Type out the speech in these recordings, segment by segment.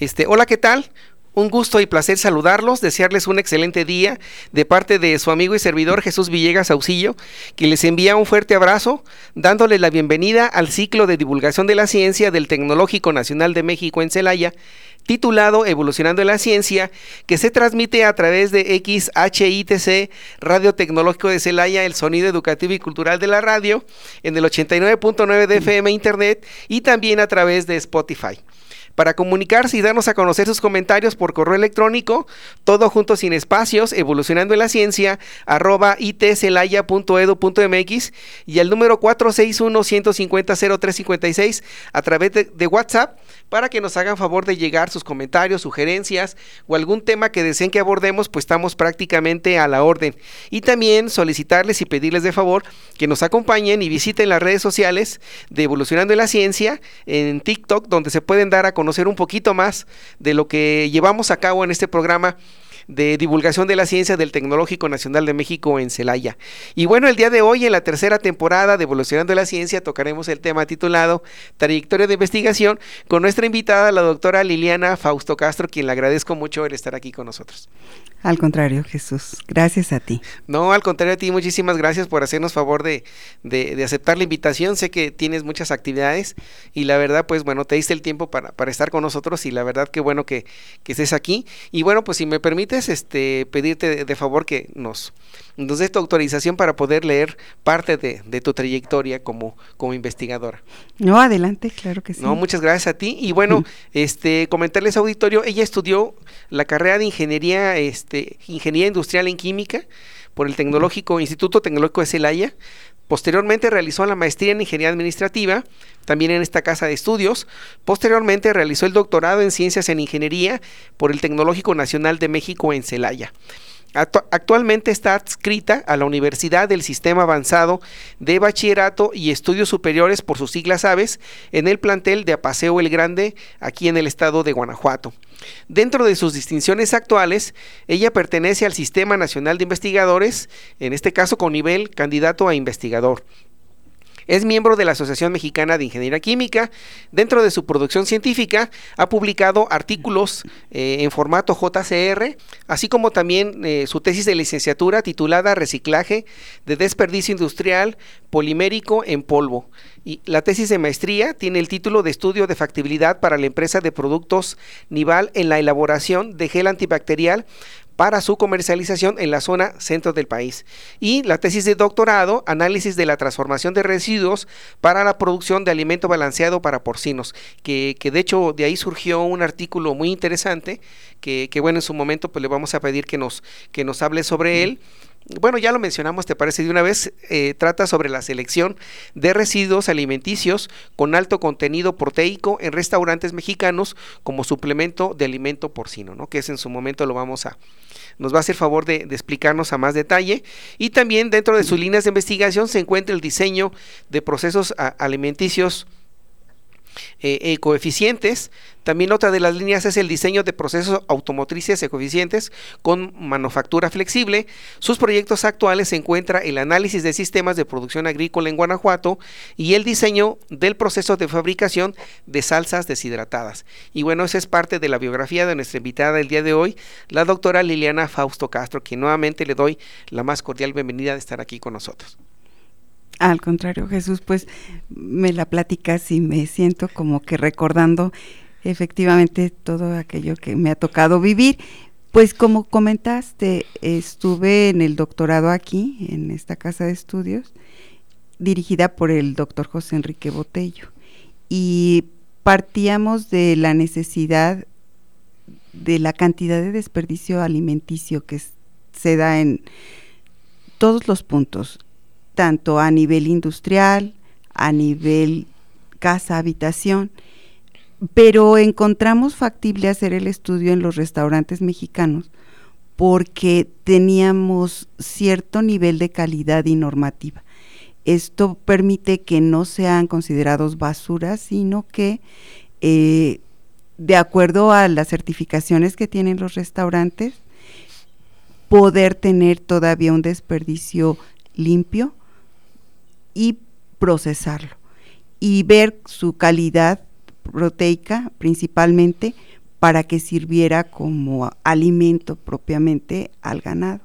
Este, hola, ¿qué tal? Un gusto y placer saludarlos, desearles un excelente día de parte de su amigo y servidor Jesús Villegas Auxillo, que les envía un fuerte abrazo, dándoles la bienvenida al ciclo de divulgación de la ciencia del Tecnológico Nacional de México en Celaya, titulado Evolucionando en la Ciencia, que se transmite a través de XHITC, Radio Tecnológico de Celaya, el sonido educativo y cultural de la radio, en el 89.9 de FM Internet y también a través de Spotify para comunicarse y darnos a conocer sus comentarios por correo electrónico, todo junto sin espacios, evolucionando en la ciencia, arroba itcelaya.edu.mx y al número 461-150-0356 a través de, de WhatsApp para que nos hagan favor de llegar sus comentarios, sugerencias o algún tema que deseen que abordemos, pues estamos prácticamente a la orden. Y también solicitarles y pedirles de favor que nos acompañen y visiten las redes sociales de Evolucionando en la Ciencia en TikTok, donde se pueden dar a conocer un poquito más de lo que llevamos a cabo en este programa de divulgación de la ciencia del Tecnológico Nacional de México en Celaya. Y bueno, el día de hoy, en la tercera temporada de Evolucionando la Ciencia, tocaremos el tema titulado Trayectoria de Investigación con nuestra invitada, la doctora Liliana Fausto Castro, quien le agradezco mucho el estar aquí con nosotros. Al contrario, Jesús, gracias a ti. No, al contrario a ti, muchísimas gracias por hacernos favor de, de, aceptar la invitación. Sé que tienes muchas actividades y la verdad, pues bueno, te diste el tiempo para, para estar con nosotros y la verdad que bueno que, que estés aquí. Y bueno, pues si me permites, este, pedirte de, favor que nos, nos des tu autorización para poder leer parte de, tu trayectoria como, como investigadora. No, adelante, claro que sí. No, muchas gracias a ti. Y bueno, este, comentarles auditorio, ella estudió la carrera de ingeniería, este, ingeniería industrial en química por el Tecnológico, Instituto Tecnológico de Celaya. Posteriormente realizó la maestría en Ingeniería Administrativa, también en esta casa de estudios. Posteriormente realizó el doctorado en Ciencias en Ingeniería por el Tecnológico Nacional de México en Celaya. Actualmente está adscrita a la Universidad del Sistema Avanzado de Bachillerato y Estudios Superiores por sus siglas aves en el plantel de Apaseo el Grande, aquí en el estado de Guanajuato. Dentro de sus distinciones actuales, ella pertenece al Sistema Nacional de Investigadores, en este caso con nivel candidato a investigador. Es miembro de la Asociación Mexicana de Ingeniería Química. Dentro de su producción científica ha publicado artículos eh, en formato JCR, así como también eh, su tesis de licenciatura titulada Reciclaje de desperdicio industrial polimérico en polvo. Y la tesis de maestría tiene el título de Estudio de Factibilidad para la empresa de productos Nival en la elaboración de gel antibacterial para su comercialización en la zona centro del país. Y la tesis de doctorado, análisis de la transformación de residuos para la producción de alimento balanceado para porcinos, que, que de hecho de ahí surgió un artículo muy interesante, que, que, bueno, en su momento pues le vamos a pedir que nos, que nos hable sobre él bueno, ya lo mencionamos, te parece de una vez, eh, trata sobre la selección de residuos alimenticios con alto contenido proteico en restaurantes mexicanos como suplemento de alimento porcino, ¿no? Que es en su momento lo vamos a, nos va a hacer favor de, explicarnos a más detalle. Y también dentro de sus líneas de investigación se encuentra el diseño de procesos alimenticios eh, eh, coeficientes. También otra de las líneas es el diseño de procesos automotrices ecoeficientes con manufactura flexible. Sus proyectos actuales se encuentra el análisis de sistemas de producción agrícola en Guanajuato y el diseño del proceso de fabricación de salsas deshidratadas. Y bueno, esa es parte de la biografía de nuestra invitada del día de hoy, la doctora Liliana Fausto Castro, que nuevamente le doy la más cordial bienvenida de estar aquí con nosotros. Al contrario, Jesús, pues me la platicas y me siento como que recordando efectivamente todo aquello que me ha tocado vivir. Pues como comentaste, estuve en el doctorado aquí, en esta casa de estudios, dirigida por el doctor José Enrique Botello. Y partíamos de la necesidad de la cantidad de desperdicio alimenticio que se da en todos los puntos, tanto a nivel industrial, a nivel casa, habitación, pero encontramos factible hacer el estudio en los restaurantes mexicanos porque teníamos cierto nivel de calidad y normativa. Esto permite que no sean considerados basuras, sino que eh, de acuerdo a las certificaciones que tienen los restaurantes, poder tener todavía un desperdicio limpio y procesarlo y ver su calidad proteica principalmente para que sirviera como alimento propiamente al ganado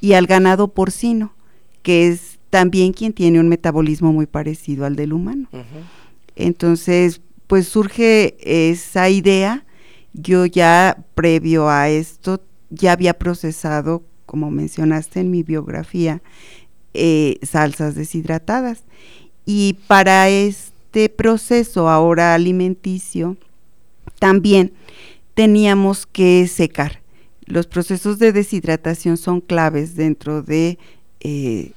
y al ganado porcino, que es también quien tiene un metabolismo muy parecido al del humano. Entonces, pues surge esa idea. Yo ya previo a esto ya había procesado, como mencionaste en mi biografía, eh, salsas deshidratadas. Y para este proceso ahora alimenticio, también teníamos que secar. Los procesos de deshidratación son claves dentro de eh,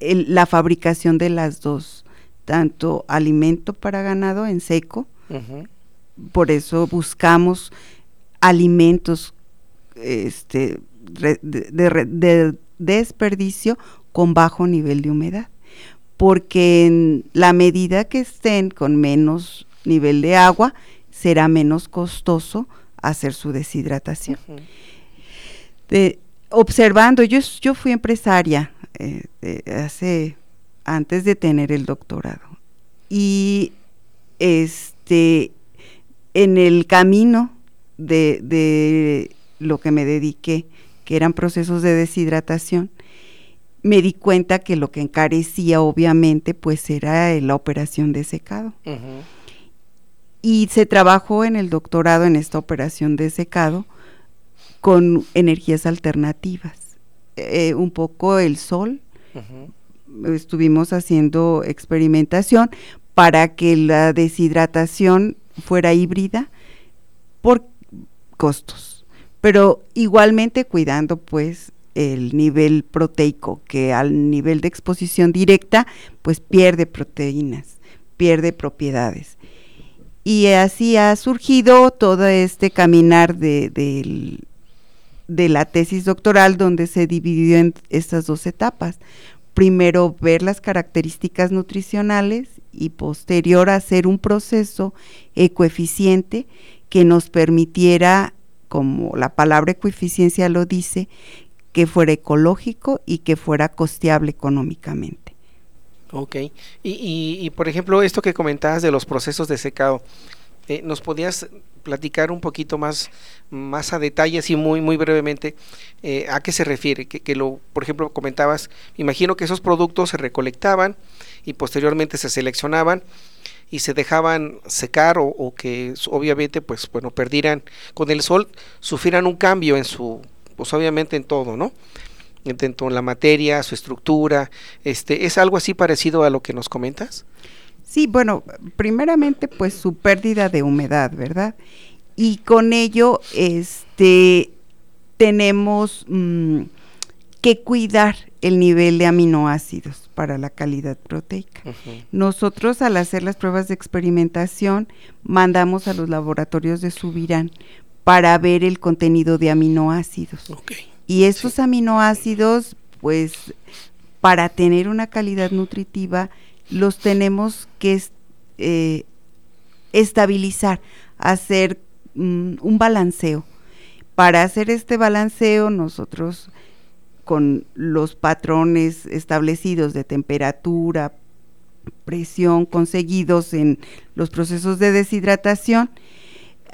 la fabricación de las dos, tanto alimento para ganado en seco, por eso buscamos alimentos este, de, desperdicio con bajo nivel de humedad, porque en la medida que estén con menos nivel de agua, será menos costoso hacer su deshidratación. observando, yo, yo fui empresaria eh, hace antes de tener el doctorado. Y este en el camino de, de lo que me dediqué, que eran procesos de deshidratación, me di cuenta que lo que encarecía obviamente pues era la operación de secado. Y se trabajó en el doctorado en esta operación de secado con energías alternativas. Eh, un poco el sol, estuvimos haciendo experimentación para que la deshidratación fuera híbrida por costos, pero igualmente cuidando pues el nivel proteico, que al nivel de exposición directa pues pierde proteínas, pierde propiedades. Y así ha surgido todo este caminar de, de la tesis doctoral donde se dividió en estas dos etapas primero ver las características nutricionales y posterior hacer un proceso ecoeficiente que nos permitiera, como la palabra ecoeficiencia lo dice, que fuera ecológico y que fuera costeable económicamente. Ok, y, y, por ejemplo, esto que comentabas de los procesos de secado, eh, ¿nos podías platicar un poquito más, más a detalle, así muy, muy brevemente, eh, a qué se refiere? Que, lo, por ejemplo, comentabas, imagino que esos productos se recolectaban y posteriormente se seleccionaban y se dejaban secar o, que obviamente pues bueno perdieran con el sol sufrieran un cambio en su pues obviamente en todo no en la materia su estructura este es algo así parecido a lo que nos comentas Sí, bueno, primeramente pues su pérdida de humedad, ¿verdad? Y con ello, este, tenemos mm, que cuidar el nivel de aminoácidos para la calidad proteica. Nosotros al hacer las pruebas de experimentación mandamos a los laboratorios de Subirán para ver el contenido de aminoácidos. Y estos aminoácidos, pues, para tener una calidad nutritiva, los tenemos que eh, estabilizar, hacer mm, un balanceo. Para hacer este balanceo, nosotros con los patrones establecidos de temperatura, presión conseguidos en los procesos de deshidratación,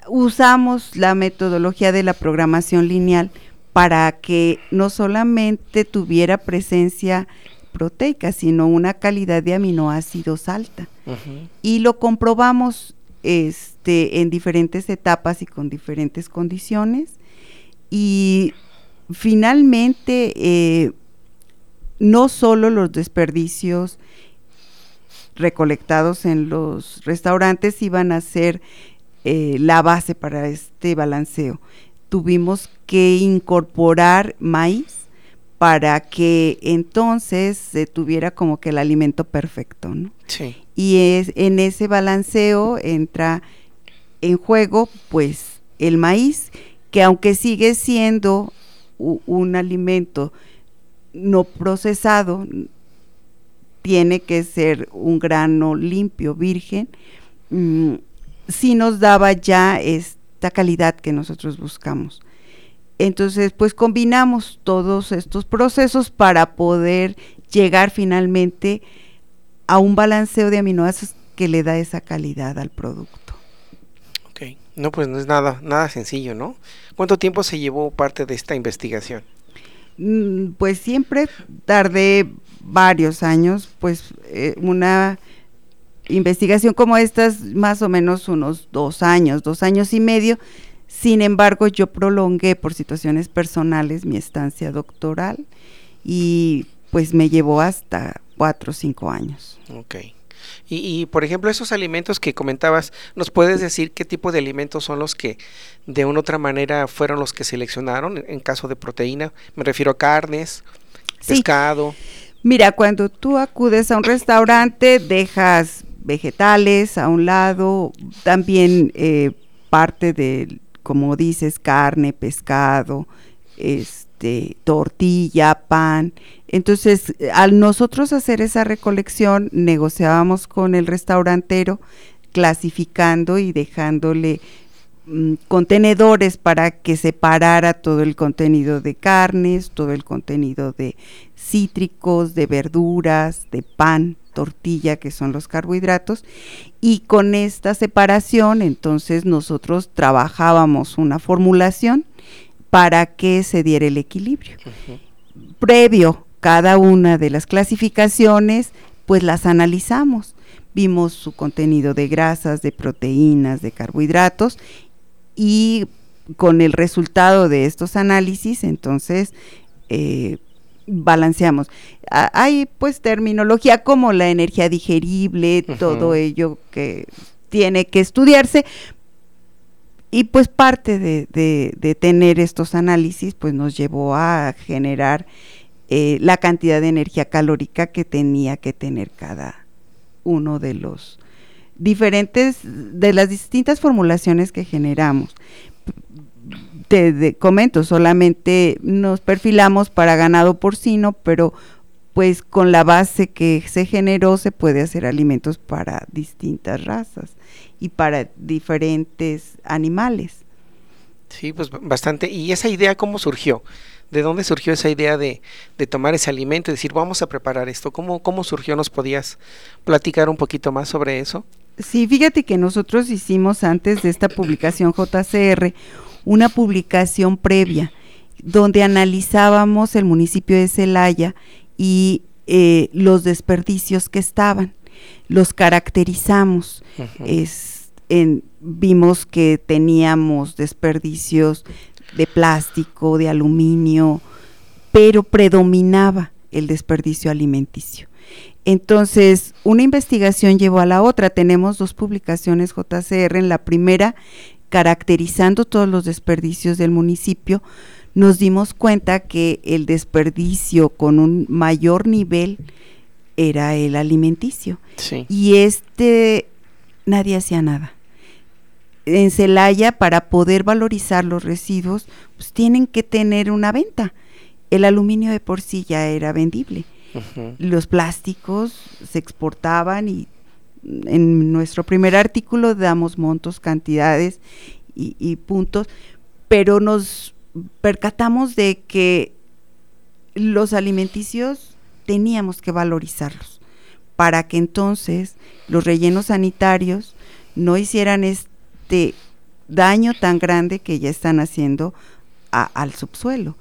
usamos la metodología de la programación lineal para que no solamente tuviera presencia proteica, sino una calidad de aminoácidos alta. Y lo comprobamos este, en diferentes etapas y con diferentes condiciones. Y finalmente, eh, no solo los desperdicios recolectados en los restaurantes iban a ser eh, la base para este balanceo. Tuvimos que incorporar maíz para que entonces se tuviera como que el alimento perfecto, ¿no? Sí. Y es, en ese balanceo entra en juego pues el maíz, que aunque sigue siendo un alimento no procesado, tiene que ser un grano limpio, virgen, mm, si nos daba ya esta calidad que nosotros buscamos. Entonces, pues combinamos todos estos procesos para poder llegar finalmente a un balanceo de aminoácidos que le da esa calidad al producto. No, pues no es nada, nada sencillo, ¿no? ¿Cuánto tiempo se llevó parte de esta investigación? Mm, pues siempre tardé varios años, pues eh, una investigación como esta es más o menos unos dos años, dos años y medio. Sin embargo, yo prolongué por situaciones personales mi estancia doctoral y pues me llevó hasta cuatro o cinco años. Ok. Y, por ejemplo, esos alimentos que comentabas, ¿nos puedes decir qué tipo de alimentos son los que de una u otra manera fueron los que seleccionaron en caso de proteína? Me refiero a carnes, pescado. Mira, cuando tú acudes a un restaurante, dejas vegetales a un lado, también eh, parte de, como dices, carne, pescado, este, tortilla, pan. Entonces, al nosotros hacer esa recolección, negociábamos con el restaurantero, clasificando y dejándole Mm, contenedores para que separara todo el contenido de carnes, todo el contenido de cítricos, de verduras, de pan, tortilla, que son los carbohidratos, y con esta separación entonces nosotros trabajábamos una formulación para que se diera el equilibrio. Previo cada una de las clasificaciones, pues las analizamos vimos su contenido de grasas, de proteínas, de carbohidratos y con el resultado de estos análisis, entonces, eh, balanceamos. hay pues terminología como la energía digerible, todo ello que tiene que estudiarse. Y pues parte de, tener estos análisis pues nos llevó a generar eh, la cantidad de energía calórica que tenía que tener cada uno de los diferentes, de las distintas formulaciones que generamos. Te comento, solamente nos perfilamos para ganado porcino, pero pues con la base que se generó se puede hacer alimentos para distintas razas y para diferentes animales. Sí, pues bastante. ¿Y esa idea cómo surgió? ¿De dónde surgió esa idea de, de, tomar ese alimento y decir, vamos a preparar esto? ¿Cómo, ¿Cómo surgió? ¿Nos podías platicar un poquito más sobre eso? Sí, fíjate que nosotros hicimos antes de esta publicación JCR una publicación previa donde analizábamos el municipio de Celaya y eh, los desperdicios que estaban, los caracterizamos. Vimos que teníamos desperdicios de plástico, de aluminio, pero predominaba el desperdicio alimenticio. Entonces, una investigación llevó a la otra. Tenemos dos publicaciones JCR. En la primera, caracterizando todos los desperdicios del municipio, nos dimos cuenta que el desperdicio con un mayor nivel era el alimenticio. Y este, nadie hacía nada. En Celaya, para poder valorizar los residuos, pues tienen que tener una venta. El aluminio de por sí ya era vendible los plásticos se exportaban y en nuestro primer artículo damos montos, cantidades y, puntos, pero nos percatamos de que los alimenticios teníamos que valorizarlos para que entonces los rellenos sanitarios no hicieran este daño tan grande que ya están haciendo al subsuelo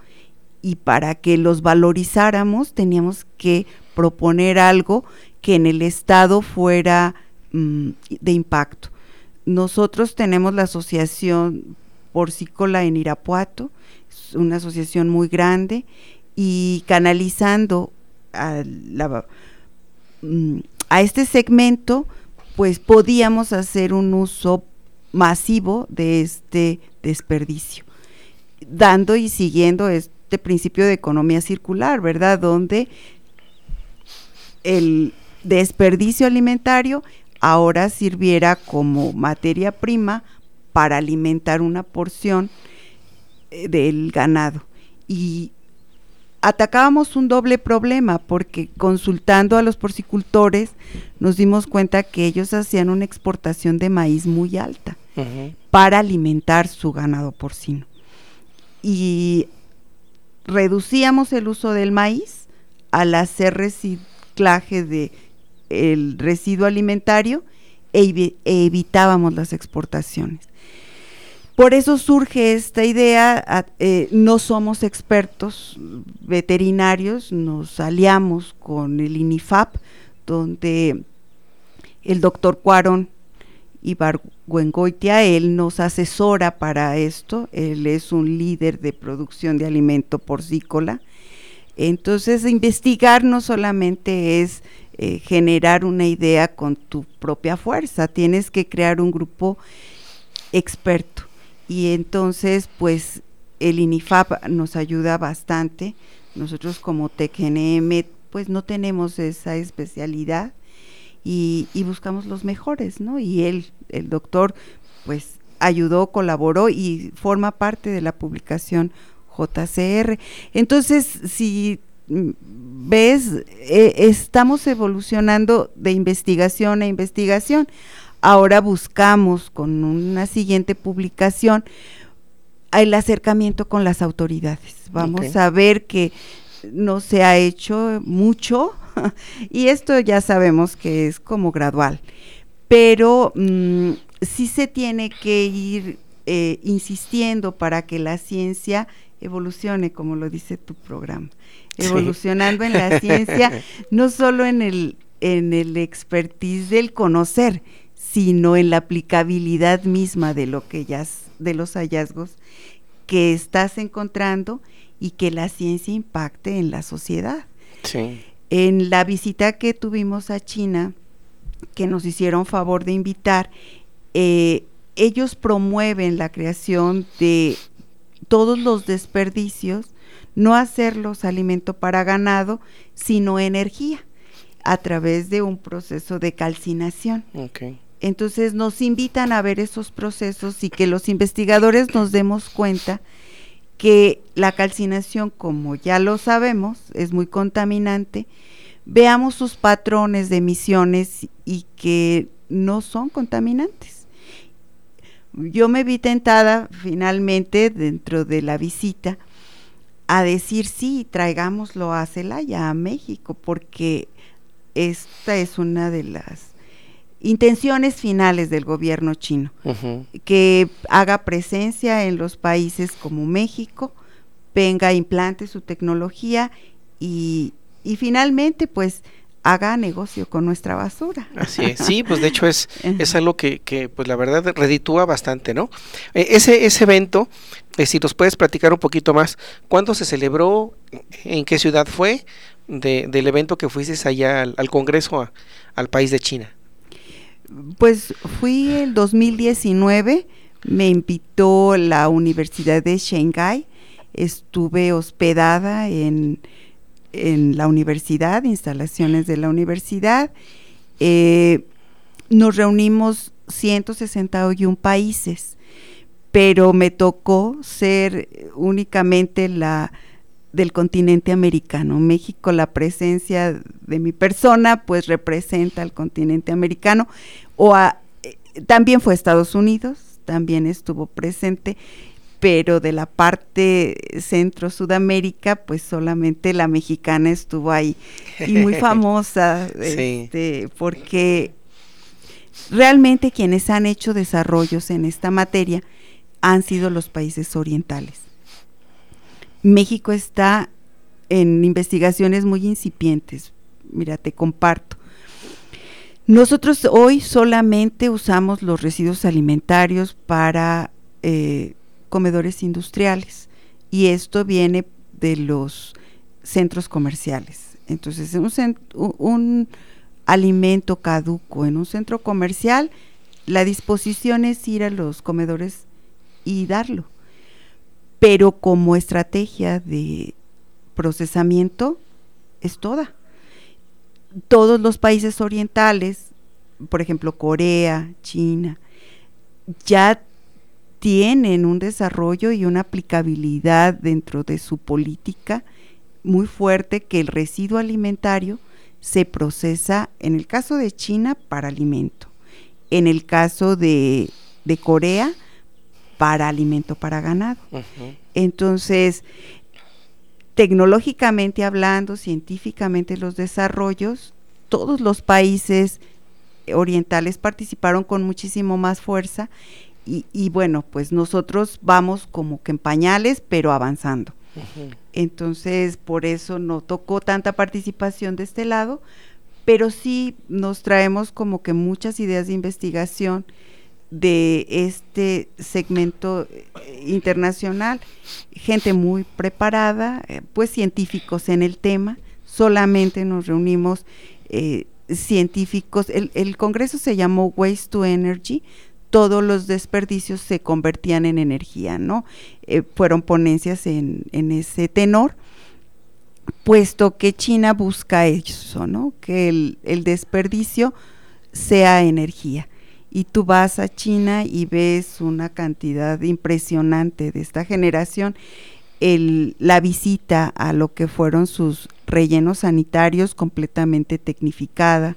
y para que los valorizáramos teníamos que proponer algo que en el Estado fuera mm, de impacto. Nosotros tenemos la asociación porcícola en Irapuato, es una asociación muy grande, y canalizando a, mm, a este segmento, pues podíamos hacer un uso masivo de este desperdicio, dando y siguiendo este principio de economía circular, ¿verdad? Donde el desperdicio alimentario ahora sirviera como materia prima para alimentar una porción eh, del ganado. Y atacábamos un doble problema porque consultando a los porcicultores nos dimos cuenta que ellos hacían una exportación de maíz muy alta para alimentar su ganado porcino. Y reducíamos el uso del maíz al hacer reciclaje de el residuo alimentario e, evitábamos las exportaciones. Por eso surge esta idea, eh, no somos expertos veterinarios, nos aliamos con el INIFAP, donde el doctor Cuarón Ibargüengoitia, él nos asesora para esto, él es un líder de producción de alimento porcícola. Entonces, investigar no solamente es eh, generar una idea con tu propia fuerza, tienes que crear un grupo experto. Y entonces, pues, el INIFAP nos ayuda bastante. Nosotros como TECNM, pues no tenemos esa especialidad y, buscamos los mejores, ¿no? Y él, el doctor, pues ayudó, colaboró y forma parte de la publicación JCR. Entonces, si mm, ves, eh, estamos evolucionando de investigación a investigación. Ahora buscamos con una siguiente publicación el acercamiento con las autoridades. Vamos a ver que no se ha hecho mucho y esto ya sabemos que es como gradual, pero mm, sí se tiene que ir eh, insistiendo para que la ciencia evolucione, como lo dice tu programa, evolucionando en la ciencia, no solo en el, en el expertise del conocer, sino en la aplicabilidad misma de lo que ya, de los hallazgos que estás encontrando y que la ciencia impacte en la sociedad. Sí. En la visita que tuvimos a China, que nos hicieron favor de invitar, eh, ellos promueven la creación de todos los desperdicios, no hacerlos alimento para ganado, sino energía, a través de un proceso de calcinación. Entonces nos invitan a ver esos procesos y que los investigadores nos demos cuenta que la calcinación, como ya lo sabemos, es muy contaminante, veamos sus patrones de emisiones y que no son contaminantes. Yo me vi tentada finalmente dentro de la visita a decir sí, traigámoslo a Celaya, a México, porque esta es una de las intenciones finales del gobierno chino, que haga presencia en los países como México, venga, implante su tecnología y, y finalmente pues haga negocio con nuestra basura. Así es, sí, pues de hecho es, es algo que, que pues la verdad reditúa bastante, ¿no? E, ese, ese evento, eh, si nos puedes platicar un poquito más, ¿cuándo se celebró? ¿En qué ciudad fue? De, del evento que fuiste allá al, Congreso, al país de China. Pues fui el 2019, me invitó la Universidad de Shanghai, estuve hospedada en, en la universidad, instalaciones de la universidad. Eh, nos reunimos 161 países, pero me tocó ser únicamente la del continente americano. México, la presencia de mi persona, pues representa al continente americano. O eh, también fue Estados Unidos, también estuvo presente, pero de la parte centro-sudamérica, pues solamente la mexicana estuvo ahí. Y muy famosa, este, porque realmente quienes han hecho desarrollos en esta materia han sido los países orientales México está en investigaciones muy incipientes. Mira, te comparto. Nosotros hoy solamente usamos los residuos alimentarios para eh, comedores industriales y esto viene de los centros comerciales. Entonces, un, un alimento caduco en un centro comercial, la disposición es ir a los comedores y darlo pero como estrategia de procesamiento es toda. Todos los países orientales, por ejemplo Corea, China, ya tienen un desarrollo y una aplicabilidad dentro de su política muy fuerte que el residuo alimentario se procesa, en el caso de China, para alimento, en el caso de, Corea, para alimento para ganado. Entonces, tecnológicamente hablando, científicamente los desarrollos, todos los países orientales participaron con muchísimo más fuerza y, bueno, pues nosotros vamos como que en pañales, pero avanzando. Entonces, por eso no tocó tanta participación de este lado, pero sí nos traemos como que muchas ideas de investigación de este segmento eh, internacional, gente muy preparada, eh, pues científicos en el tema, solamente nos reunimos eh, científicos, el, el, congreso se llamó Waste to Energy, todos los desperdicios se convertían en energía, ¿no? fueron ponencias en, en ese tenor, puesto que China busca eso, ¿no? Que el, el desperdicio sea energía y tú vas a China y ves una cantidad impresionante de esta generación, el, la visita a lo que fueron sus rellenos sanitarios completamente tecnificada,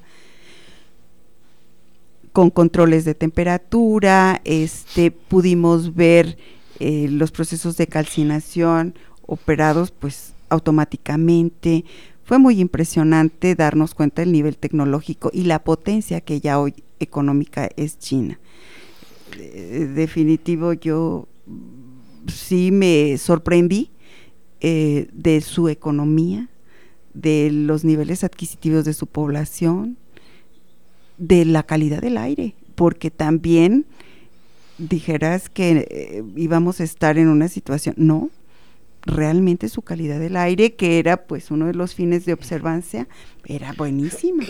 con controles de temperatura, este, pudimos ver eh, los procesos de calcinación operados pues automáticamente. Fue muy impresionante darnos cuenta del nivel tecnológico y la potencia que ya hoy económica es China. definitivo, yo sí me sorprendí eh, de su economía, de los niveles adquisitivos de su población, de la calidad del aire, porque también dijeras que eh, íbamos a estar en una situación, no, realmente su calidad del aire, que era pues uno de los fines de observancia, era buenísima.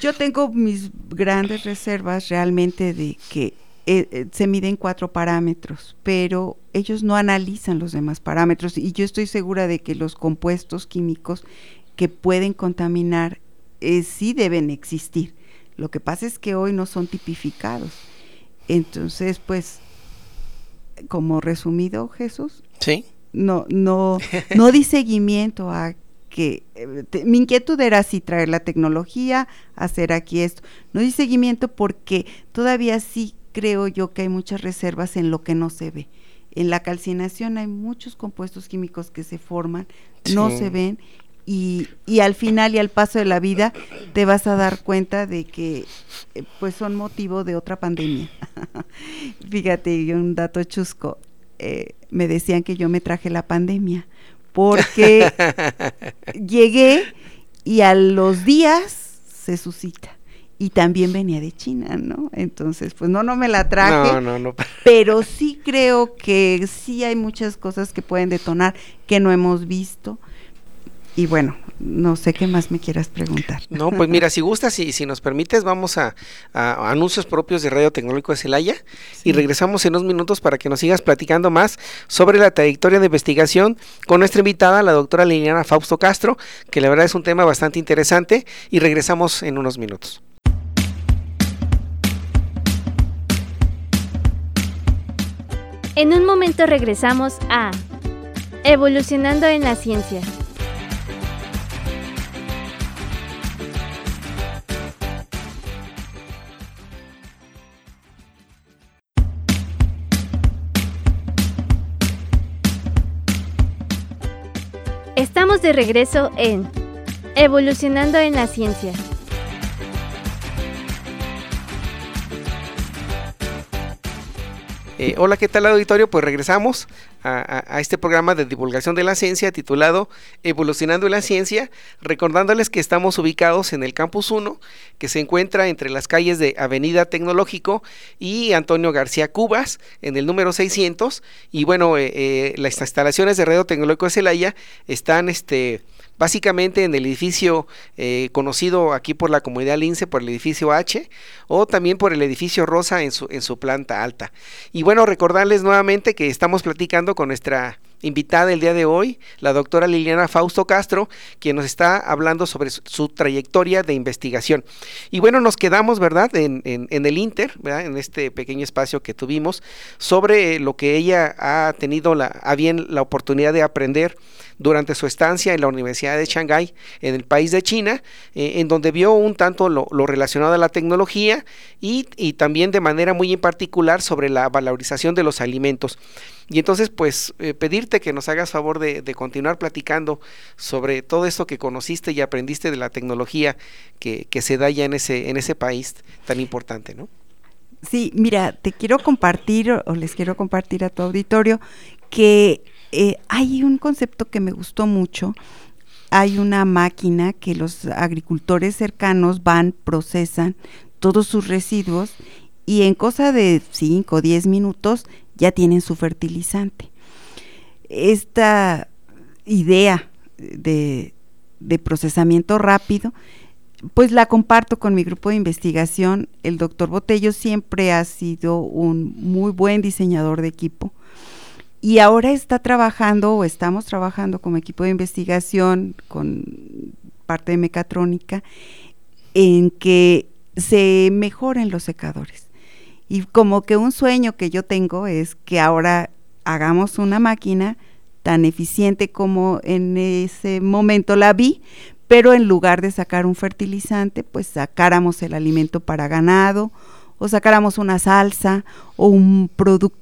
Yo tengo mis grandes reservas realmente de que eh, eh, se miden cuatro parámetros, pero ellos no analizan los demás parámetros y yo estoy segura de que los compuestos químicos que pueden contaminar eh, sí deben existir. Lo que pasa es que hoy no son tipificados. Entonces, pues, como resumido, Jesús, ¿Sí? no, no, no di seguimiento a que eh, mi inquietud era si traer la tecnología, hacer aquí esto. No di seguimiento porque todavía sí creo yo que hay muchas reservas en lo que no se ve. En la calcinación hay muchos compuestos químicos que se forman, no se ven y, y, al final y al paso de la vida te vas a dar cuenta de que eh, pues son motivo de otra pandemia. Fíjate, un dato chusco, eh, me decían que yo me traje la pandemia porque llegué y a los días se suscita. Y también venía de China, ¿no? Entonces, pues no, no me la traje. No, no, no. Pero sí creo que sí hay muchas cosas que pueden detonar que no hemos visto y bueno, no sé qué más me quieras preguntar. No, pues mira, si gustas y si, nos permites, vamos a, anuncios propios de Radio Tecnológico de Celaya y regresamos en unos minutos para que nos sigas platicando más sobre la trayectoria de investigación con nuestra invitada, la doctora Liliana Fausto Castro, que la verdad es un tema bastante interesante y regresamos en unos minutos. En un momento regresamos a Evolucionando en la Ciencia. Estamos de regreso en Evolucionando en la Ciencia. Eh, hola, ¿qué tal auditorio? Pues regresamos a, este programa de divulgación de la ciencia titulado Evolucionando la Ciencia, recordándoles que estamos ubicados en el Campus 1, que se encuentra entre las calles de Avenida Tecnológico y Antonio García Cubas, en el número 600. Y bueno, eh, eh, las instalaciones de Radio Tecnológico de Celaya están este, básicamente en el edificio eh, conocido aquí por la comunidad Lince, por el edificio H, o también por el edificio Rosa en su, en su planta alta. Y bueno, recordarles nuevamente que estamos platicando con nuestra invitada el día de hoy, la doctora Liliana Fausto Castro, quien nos está hablando sobre su, trayectoria de investigación. Y bueno, nos quedamos, ¿verdad?, en, en, el Inter, ¿verdad?, en este pequeño espacio que tuvimos, sobre lo que ella ha tenido la, a bien la oportunidad de aprender durante su estancia en la Universidad de Shanghái, en el país de China, eh, en donde vio un tanto lo, relacionado a la tecnología y, y también de manera muy en particular sobre la valorización de los alimentos. Y entonces, pues, eh, pedirte que nos hagas favor de, continuar platicando sobre todo esto que conociste y aprendiste de la tecnología que, se da ya en ese, en ese país tan importante, ¿no? Sí, mira, te quiero compartir o les quiero compartir a tu auditorio que eh, hay un concepto que me gustó mucho. Hay una máquina que los agricultores cercanos van, procesan todos sus residuos y en cosa de 5 o 10 minutos ya tienen su fertilizante. Esta idea de, procesamiento rápido, pues la comparto con mi grupo de investigación. El doctor Botello siempre ha sido un muy buen diseñador de equipo y ahora está trabajando o estamos trabajando como equipo de investigación con parte de mecatrónica en que se mejoren los secadores. Y como que un sueño que yo tengo es que ahora hagamos una máquina tan eficiente como en ese momento la vi, pero en lugar de sacar un fertilizante, pues sacáramos el alimento para ganado o sacáramos una salsa o un producto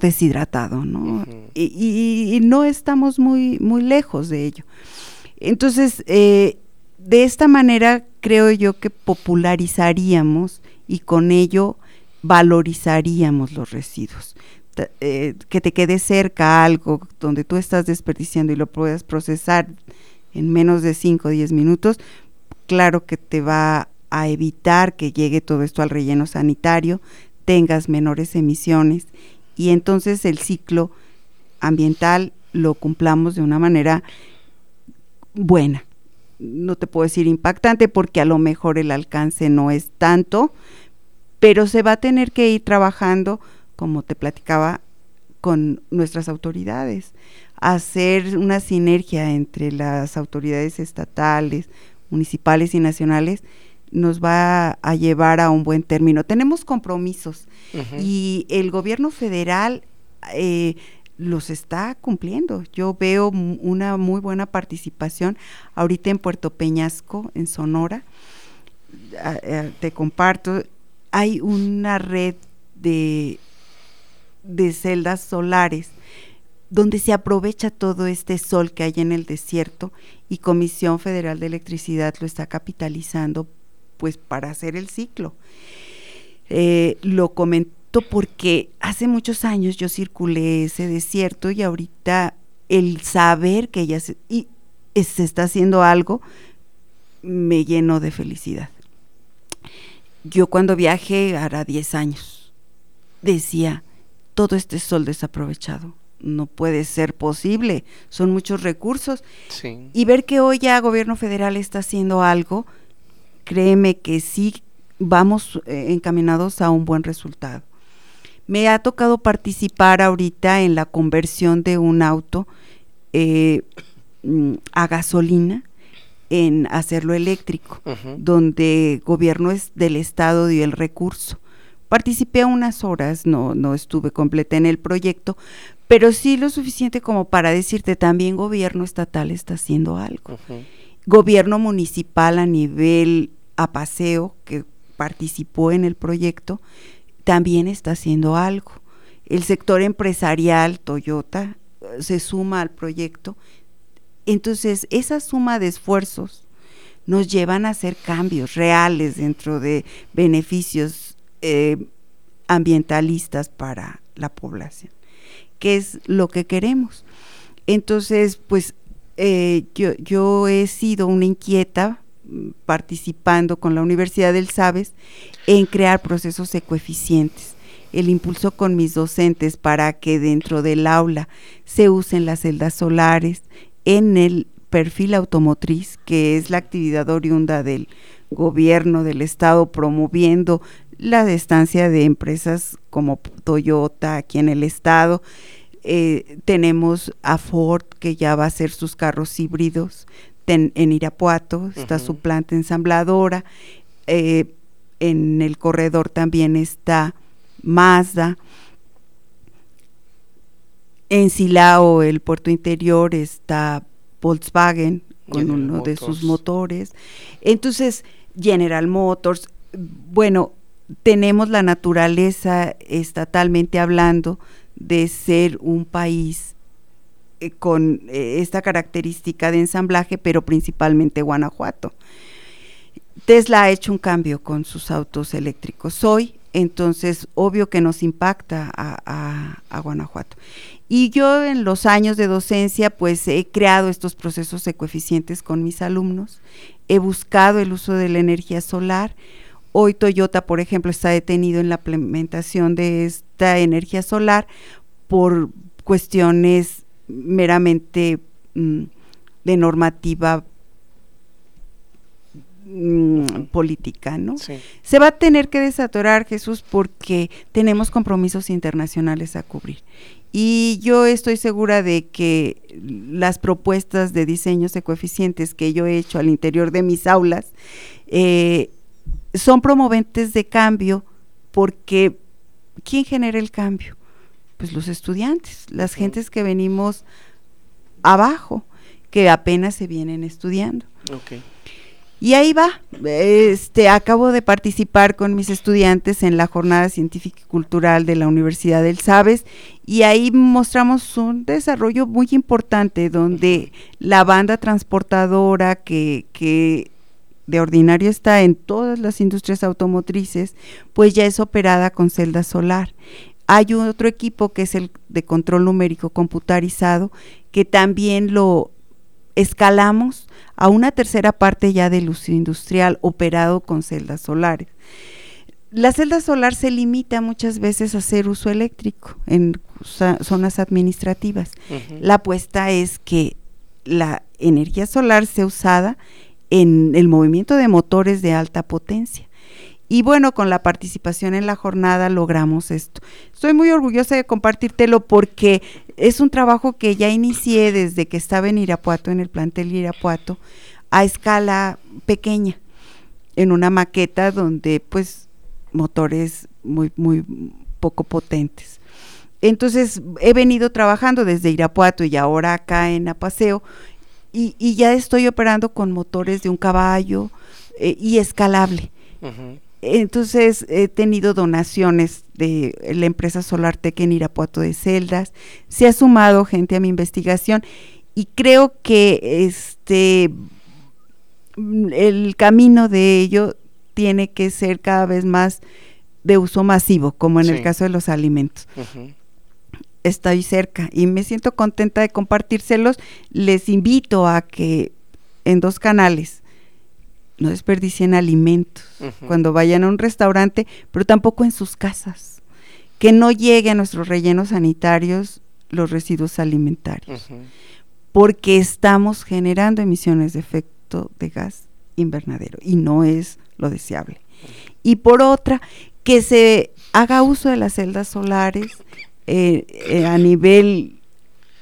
deshidratado, ¿no? y, no estamos muy, muy lejos de ello. Entonces, eh, de esta manera creo yo que popularizaríamos y con ello valorizaríamos los residuos. Eh, que te quede cerca algo donde tú estás desperdiciando y lo puedas procesar en menos de 5 o 10 minutos, claro que te va a evitar que llegue todo esto al relleno sanitario, tengas menores emisiones y entonces el ciclo ambiental lo cumplamos de una manera buena. No te puedo decir impactante porque a lo mejor el alcance no es tanto, pero se va a tener que ir trabajando, como te platicaba, con nuestras autoridades, hacer una sinergia entre las autoridades estatales, municipales y nacionales nos va a llevar a un buen término. Tenemos compromisos y el gobierno federal eh, los está cumpliendo. Yo veo una muy buena participación ahorita en Puerto Peñasco, en Sonora. Te comparto, hay una red de, de celdas solares donde se aprovecha todo este sol que hay en el desierto y Comisión Federal de Electricidad lo está capitalizando pues para hacer el ciclo. Eh, lo comento porque hace muchos años yo circulé ese desierto y ahorita el saber que ya se, y se está haciendo algo me llenó de felicidad. Yo cuando viajé, hará 10 años, decía, todo este sol desaprovechado, no puede ser posible, son muchos recursos. Y ver que hoy ya el gobierno federal está haciendo algo, créeme que sí vamos eh, encaminados a un buen resultado. Me ha tocado participar ahorita en la conversión de un auto eh, mm, a gasolina en hacerlo eléctrico, donde gobierno es del Estado dio el recurso. Participé unas horas, no, no estuve completa en el proyecto, pero sí lo suficiente como para decirte también gobierno estatal está haciendo algo. Gobierno municipal a nivel apaseo que participó en el proyecto también está haciendo algo. El sector empresarial, Toyota, se suma al proyecto entonces, esa suma de esfuerzos nos llevan a hacer cambios reales dentro de beneficios eh, ambientalistas para la población, que es lo que queremos. Entonces, pues eh, yo, yo he sido una inquieta mm, participando con la Universidad del Sabes en crear procesos ecoeficientes el impulso con mis docentes para que dentro del aula se usen las celdas solares, en el perfil automotriz, que es la actividad oriunda del gobierno del estado promoviendo la estancia de empresas como Toyota aquí en el estado. Eh, tenemos a Ford que ya va a hacer sus carros híbridos en Irapuato, está su planta ensambladora. Eh, en el corredor también está Mazda. En Silao, el puerto interior, está Volkswagen con uno de sus motores. Entonces, General Motors, bueno, tenemos la naturaleza estatalmente hablando de ser un país eh, con eh, esta característica de ensamblaje, pero principalmente Guanajuato. Tesla ha hecho un cambio con sus autos eléctricos hoy, entonces obvio que nos impacta a, Guanajuato. Y yo en los años de docencia pues he creado estos procesos ecoeficientes con mis alumnos, he buscado el uso de la energía solar, Hoy Toyota, por ejemplo, está detenido en la implementación de esta energía solar por cuestiones meramente mm, de normativa mm, política, ¿no? Se va a tener que desatorar, Jesús, porque tenemos compromisos internacionales a cubrir. Y yo estoy segura de que las propuestas de diseños de coeficientes que yo he hecho al interior de mis aulas eh, son promoventes de cambio porque ¿quién genera el cambio? Pues los estudiantes, las gentes que venimos abajo, que apenas se vienen estudiando. Y ahí va, este, acabo de participar con mis estudiantes en la jornada científica y cultural de la Universidad del Sabes y ahí mostramos un desarrollo muy importante donde la banda transportadora que, que de ordinario está en todas las industrias automotrices, pues ya es operada con celda solar. Hay otro equipo que es el de control numérico computarizado, que también lo escalamos a una tercera parte ya del uso industrial operado con celdas solares. La celda solar se limita muchas veces a hacer uso eléctrico en zonas administrativas. La apuesta es que la energía solar sea usada en el movimiento de motores de alta potencia. Y bueno, con la participación en la jornada logramos esto. Estoy muy orgullosa de compartírtelo porque es un trabajo que ya inicié desde que estaba en Irapuato, en el plantel Irapuato, a escala pequeña, en una maqueta donde pues motores muy, muy poco potentes. Entonces he venido trabajando desde Irapuato y ahora acá en Apaseo y, ya estoy operando con motores de un caballo eh, y escalable. Entonces he tenido donaciones de la empresa Solartec en Irapuato de Celdas, se ha sumado gente a mi investigación y creo que este el camino de ello tiene que ser cada vez más de uso masivo, como en el caso de los alimentos estoy cerca y me siento contenta de compartírselos. Les invito a que en dos canales no desperdicien alimentos cuando vayan a un restaurante, pero tampoco en sus casas. Que no llegue a nuestros rellenos sanitarios los residuos alimentarios, porque estamos generando emisiones de efecto de gas invernadero y no es lo deseable. Y por otra, que se haga uso de las celdas solares, eh, eh, a nivel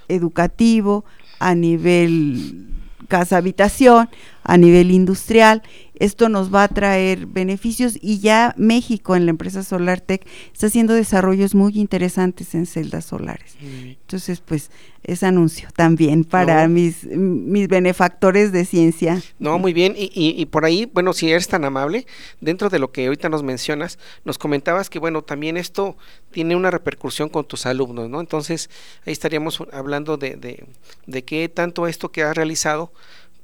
educativo, a nivel casa habitación, a nivel industrial. Esto nos va a traer beneficios y ya México en la empresa SolarTech está haciendo desarrollos muy interesantes en celdas solares. Entonces, pues es anuncio también para mis, mis benefactores de ciencia. No, muy bien. Y, y, por ahí, bueno, si eres tan amable, dentro de lo que ahorita nos mencionas, nos comentabas que, bueno, también esto tiene una repercusión con tus alumnos, ¿no? Entonces, ahí estaríamos hablando de, de, de qué tanto esto que has realizado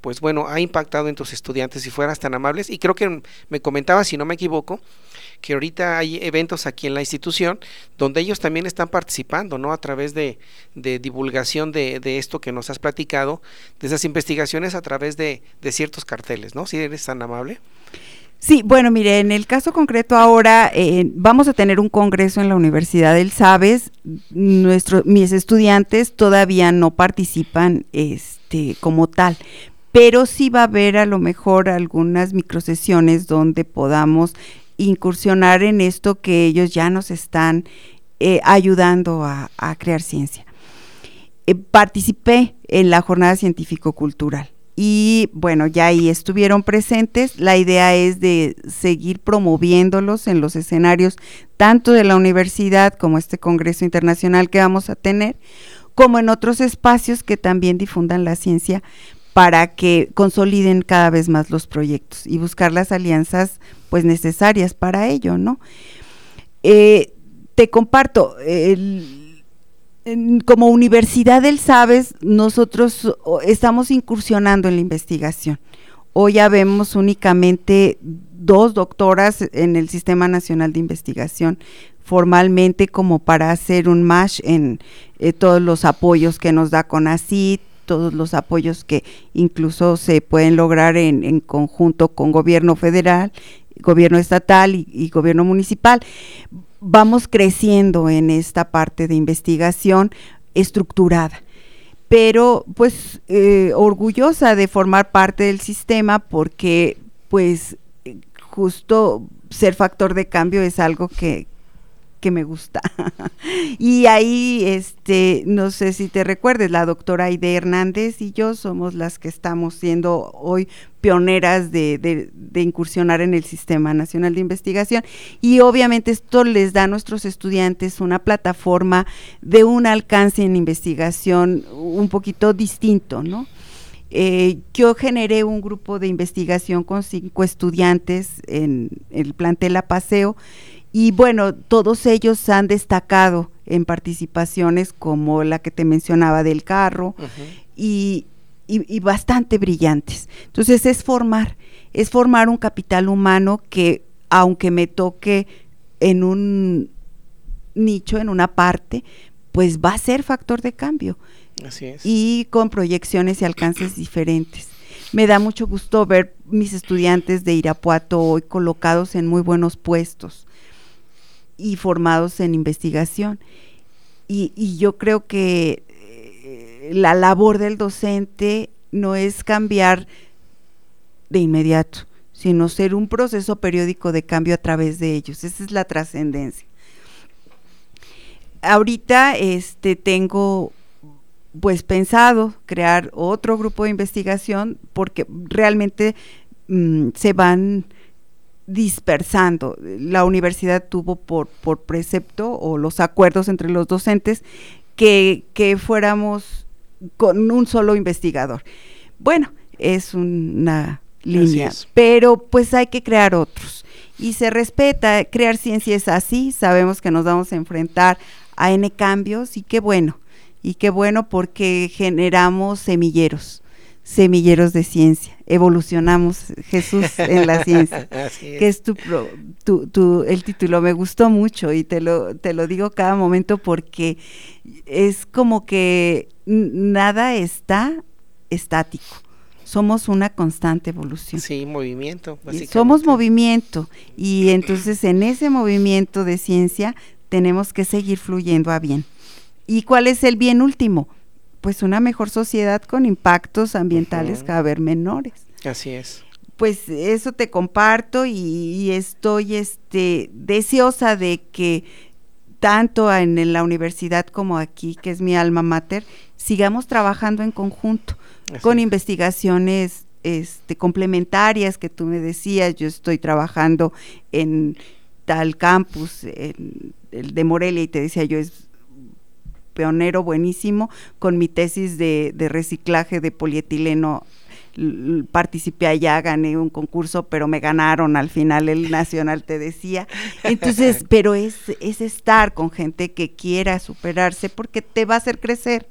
pues bueno, ha impactado en tus estudiantes si fueras tan amables. Y creo que me comentaba, si no me equivoco, que ahorita hay eventos aquí en la institución donde ellos también están participando, ¿no? A través de, divulgación de, esto que nos has platicado, de esas investigaciones a través de, ciertos carteles, ¿no? Si eres tan amable. Sí, bueno, mire, en el caso concreto ahora eh, vamos a tener un congreso en la Universidad del Sabes. Nuestros, mis estudiantes todavía no participan este, como tal, pero sí va a haber a lo mejor algunas microsesiones donde podamos incursionar en esto que ellos ya nos están eh, ayudando a, crear ciencia. Eh, participé en la jornada científico-cultural y bueno, ya ahí estuvieron presentes. La idea es de seguir promoviéndolos en los escenarios tanto de la universidad como este Congreso Internacional que vamos a tener, como en otros espacios que también difundan la ciencia para que consoliden cada vez más los proyectos y buscar las alianzas pues necesarias para ello, ¿no? Eh, te comparto, como Universidad del Sabes, nosotros estamos incursionando en la investigación. Hoy ya vemos únicamente dos doctoras en el Sistema Nacional de Investigación formalmente como para hacer un match en eh, todos los apoyos que nos da CONACYT, todos los apoyos que incluso se pueden lograr en, conjunto con gobierno federal, gobierno estatal y gobierno municipal. Vamos creciendo en esta parte de investigación estructurada pero pues eh, orgullosa de formar parte del sistema porque pues justo ser factor de cambio es algo que, me gusta. y ahí, este, no sé si te recuerdes, la doctora Aide Hernández y yo somos las que estamos siendo hoy pioneras de, de, incursionar en el Sistema Nacional de Investigación. Y obviamente esto les da a nuestros estudiantes una plataforma de un alcance en investigación un poquito distinto, ¿no? Eh, yo generé un grupo de investigación con cinco estudiantes en el plantel Paseo y bueno, todos ellos han destacado en participaciones como la que te mencionaba del carro y, bastante brillantes. Entonces es formar, es formar un capital humano que aunque me toque en un nicho, en una parte, pues va a ser factor de cambio. Así es. Y con proyecciones y alcances diferentes. Me da mucho gusto ver mis estudiantes de Irapuato hoy colocados en muy buenos puestos y formados en investigación. Y, yo creo que eh, la labor del docente no es cambiar de inmediato, sino ser un proceso periódico de cambio a través de ellos. Esa es la trascendencia. Ahorita este tengo pues pensado crear otro grupo de investigación porque realmente mm, se van dispersando. La universidad tuvo por, por precepto o los acuerdos entre los docentes que, que fuéramos con un solo investigador. Bueno, es una línea, pero pues hay que crear otros. Y se respeta, crear ciencia es así, sabemos que nos vamos a enfrentar a N cambios y qué bueno, y qué bueno porque generamos semilleros semilleros de ciencia. Evolucionamos Jesús en la ciencia. que es tu, tu, el título. Me gustó mucho y te lo, te lo digo cada momento porque es como que nada está estático. Somos una constante evolución. Sí, movimiento. somos movimiento y entonces en ese movimiento de ciencia tenemos que seguir fluyendo a bien. ¿Y cuál es el bien último? Pues una mejor sociedad con impactos ambientales cada vez menores. Así es. Pues eso te comparto y, estoy este deseosa de que tanto en, la universidad como aquí, que es mi alma mater, sigamos trabajando en conjunto con investigaciones este, complementarias que tú me decías. Yo estoy trabajando en tal campus, en el de Morelia, y te decía yo, es pionero buenísimo con mi tesis de, reciclaje de polietileno participé allá, gané un concurso, pero me ganaron al final el nacional, te decía. Entonces, pero es, es estar con gente que quiera superarse porque te va a hacer crecer.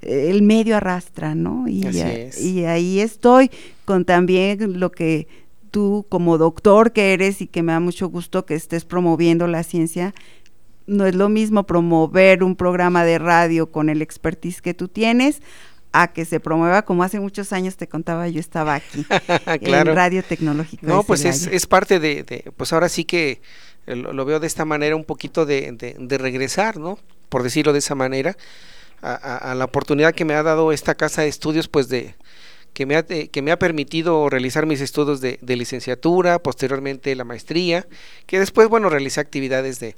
El medio arrastra, ¿no? Y, y ahí estoy con también lo que tú como doctor que eres y que me da mucho gusto que estés promoviendo la ciencia, no es lo mismo promover un programa de radio con el expertise que tú tienes a que se promueva como hace muchos años te contaba yo estaba aquí claro. en Radio Tecnológico. No, pues es, es, parte de, de, pues ahora sí que lo, lo, veo de esta manera un poquito de, de, de regresar, ¿no? Por decirlo de esa manera, a, a, a, la oportunidad que me ha dado esta casa de estudios, pues de que me ha, que me ha permitido realizar mis estudios de, de licenciatura, posteriormente la maestría, que después, bueno, realicé actividades de,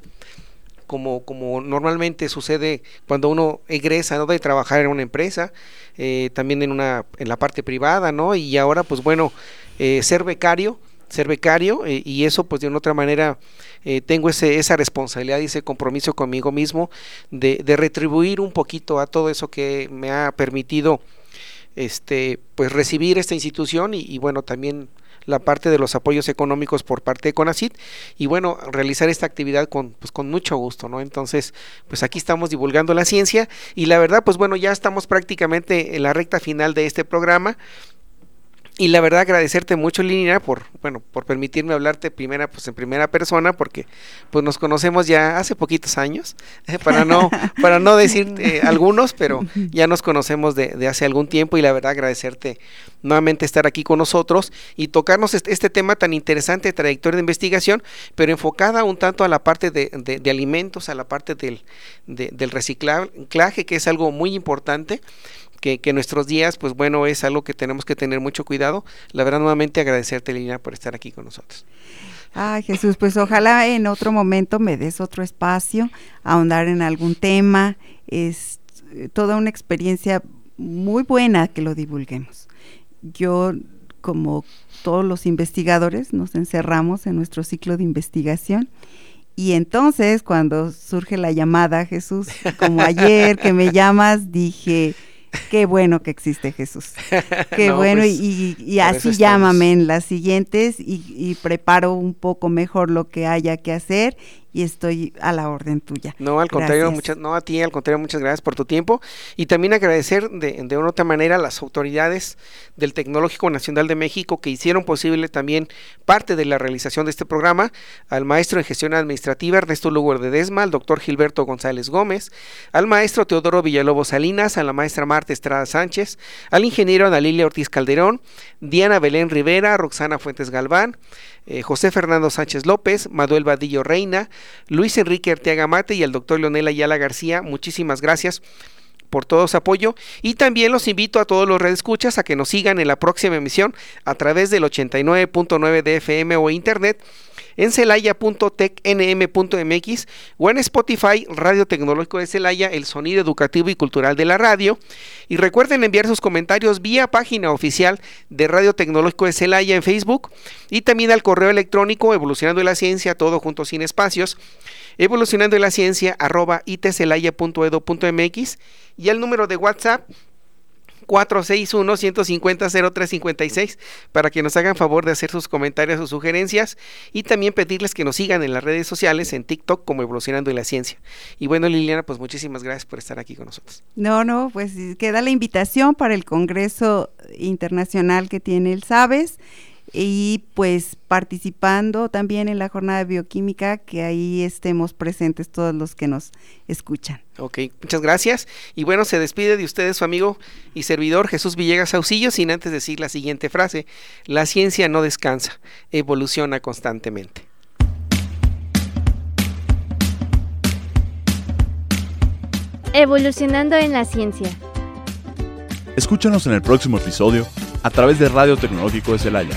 como, como normalmente sucede cuando uno egresa ¿no? de trabajar en una empresa, eh, también en una en la parte privada, ¿no? Y ahora, pues bueno, eh, ser becario, ser becario, eh, y eso pues de una otra manera eh, tengo ese, esa responsabilidad y ese compromiso conmigo mismo de, de retribuir un poquito a todo eso que me ha permitido este pues recibir esta institución y, y bueno también la parte de los apoyos económicos por parte de CONACIT y bueno, realizar esta actividad con, pues, con mucho gusto, ¿no? Entonces, pues aquí estamos divulgando la ciencia y la verdad, pues bueno, ya estamos prácticamente en la recta final de este programa. Y la verdad agradecerte mucho, Lina, por bueno, por permitirme hablarte primera, pues en primera persona, porque pues nos conocemos ya hace poquitos años, eh, para no, para no decir eh, algunos, pero ya nos conocemos de, de, hace algún tiempo y la verdad agradecerte nuevamente estar aquí con nosotros y tocarnos este, este tema tan interesante, trayectoria de investigación, pero enfocada un tanto a la parte de, de, de alimentos, a la parte del, del reciclaje, que es algo muy importante que, nuestros días, pues bueno, es algo que tenemos que tener mucho cuidado. La verdad, nuevamente agradecerte, Lina, por estar aquí con nosotros. Ay, Jesús, pues ojalá en otro momento me des otro espacio, ahondar en algún tema. Es toda una experiencia muy buena que lo divulguemos. Yo, como todos los investigadores, nos encerramos en nuestro ciclo de investigación. Y entonces, cuando surge la llamada, Jesús, como ayer que me llamas, dije, qué bueno que existe Jesús. Qué no, bueno, pues, y, y, así llámame en las siguientes y, y, preparo un poco mejor lo que haya que hacer y estoy a la orden tuya. No, al contrario, muchas, no a ti, al contrario, muchas gracias por tu tiempo. Y también agradecer de, de una otra manera a las autoridades del Tecnológico Nacional de México que hicieron posible también parte de la realización de este programa, al maestro en gestión administrativa Ernesto Lugo de Desma, al doctor Gilberto González Gómez, al maestro Teodoro Villalobos Salinas, a la maestra Marta Estrada Sánchez, al ingeniero Ana Lilia Ortiz Calderón, Diana Belén Rivera, Roxana Fuentes Galván, eh, José Fernando Sánchez López, Manuel Vadillo Reina, Luis Enrique Arteaga Mate y el doctor Leonel Ayala García. Muchísimas gracias por todo su apoyo y también los invito a todos los redescuchas a que nos sigan en la próxima emisión a través del 89.9 de FM o internet en celaya.tecnm.mx o en Spotify Radio Tecnológico de Celaya, el sonido educativo y cultural de la radio. Y recuerden enviar sus comentarios vía página oficial de Radio Tecnológico de Celaya en Facebook y también al correo electrónico evolucionando la ciencia, todo junto sin espacios, evolucionando la ciencia arroba itcelaya.edu.mx y el número de WhatsApp 461-150-0356 para que nos hagan favor de hacer sus comentarios o sugerencias y también pedirles que nos sigan en las redes sociales, en TikTok como Evolucionando en la Ciencia. Y bueno, Liliana, pues muchísimas gracias por estar aquí con nosotros. No, no, pues queda la invitación para el Congreso Internacional que tiene el SABES y pues participando también en la jornada de bioquímica, que ahí estemos presentes todos los que nos escuchan. Ok, muchas gracias. Y bueno, se despide de ustedes su amigo y servidor Jesús Villegas Saucillo, sin antes decir la siguiente frase, la ciencia no descansa, evoluciona constantemente. Evolucionando en la ciencia. Escúchanos en el próximo episodio a través de Radio Tecnológico de Celaya,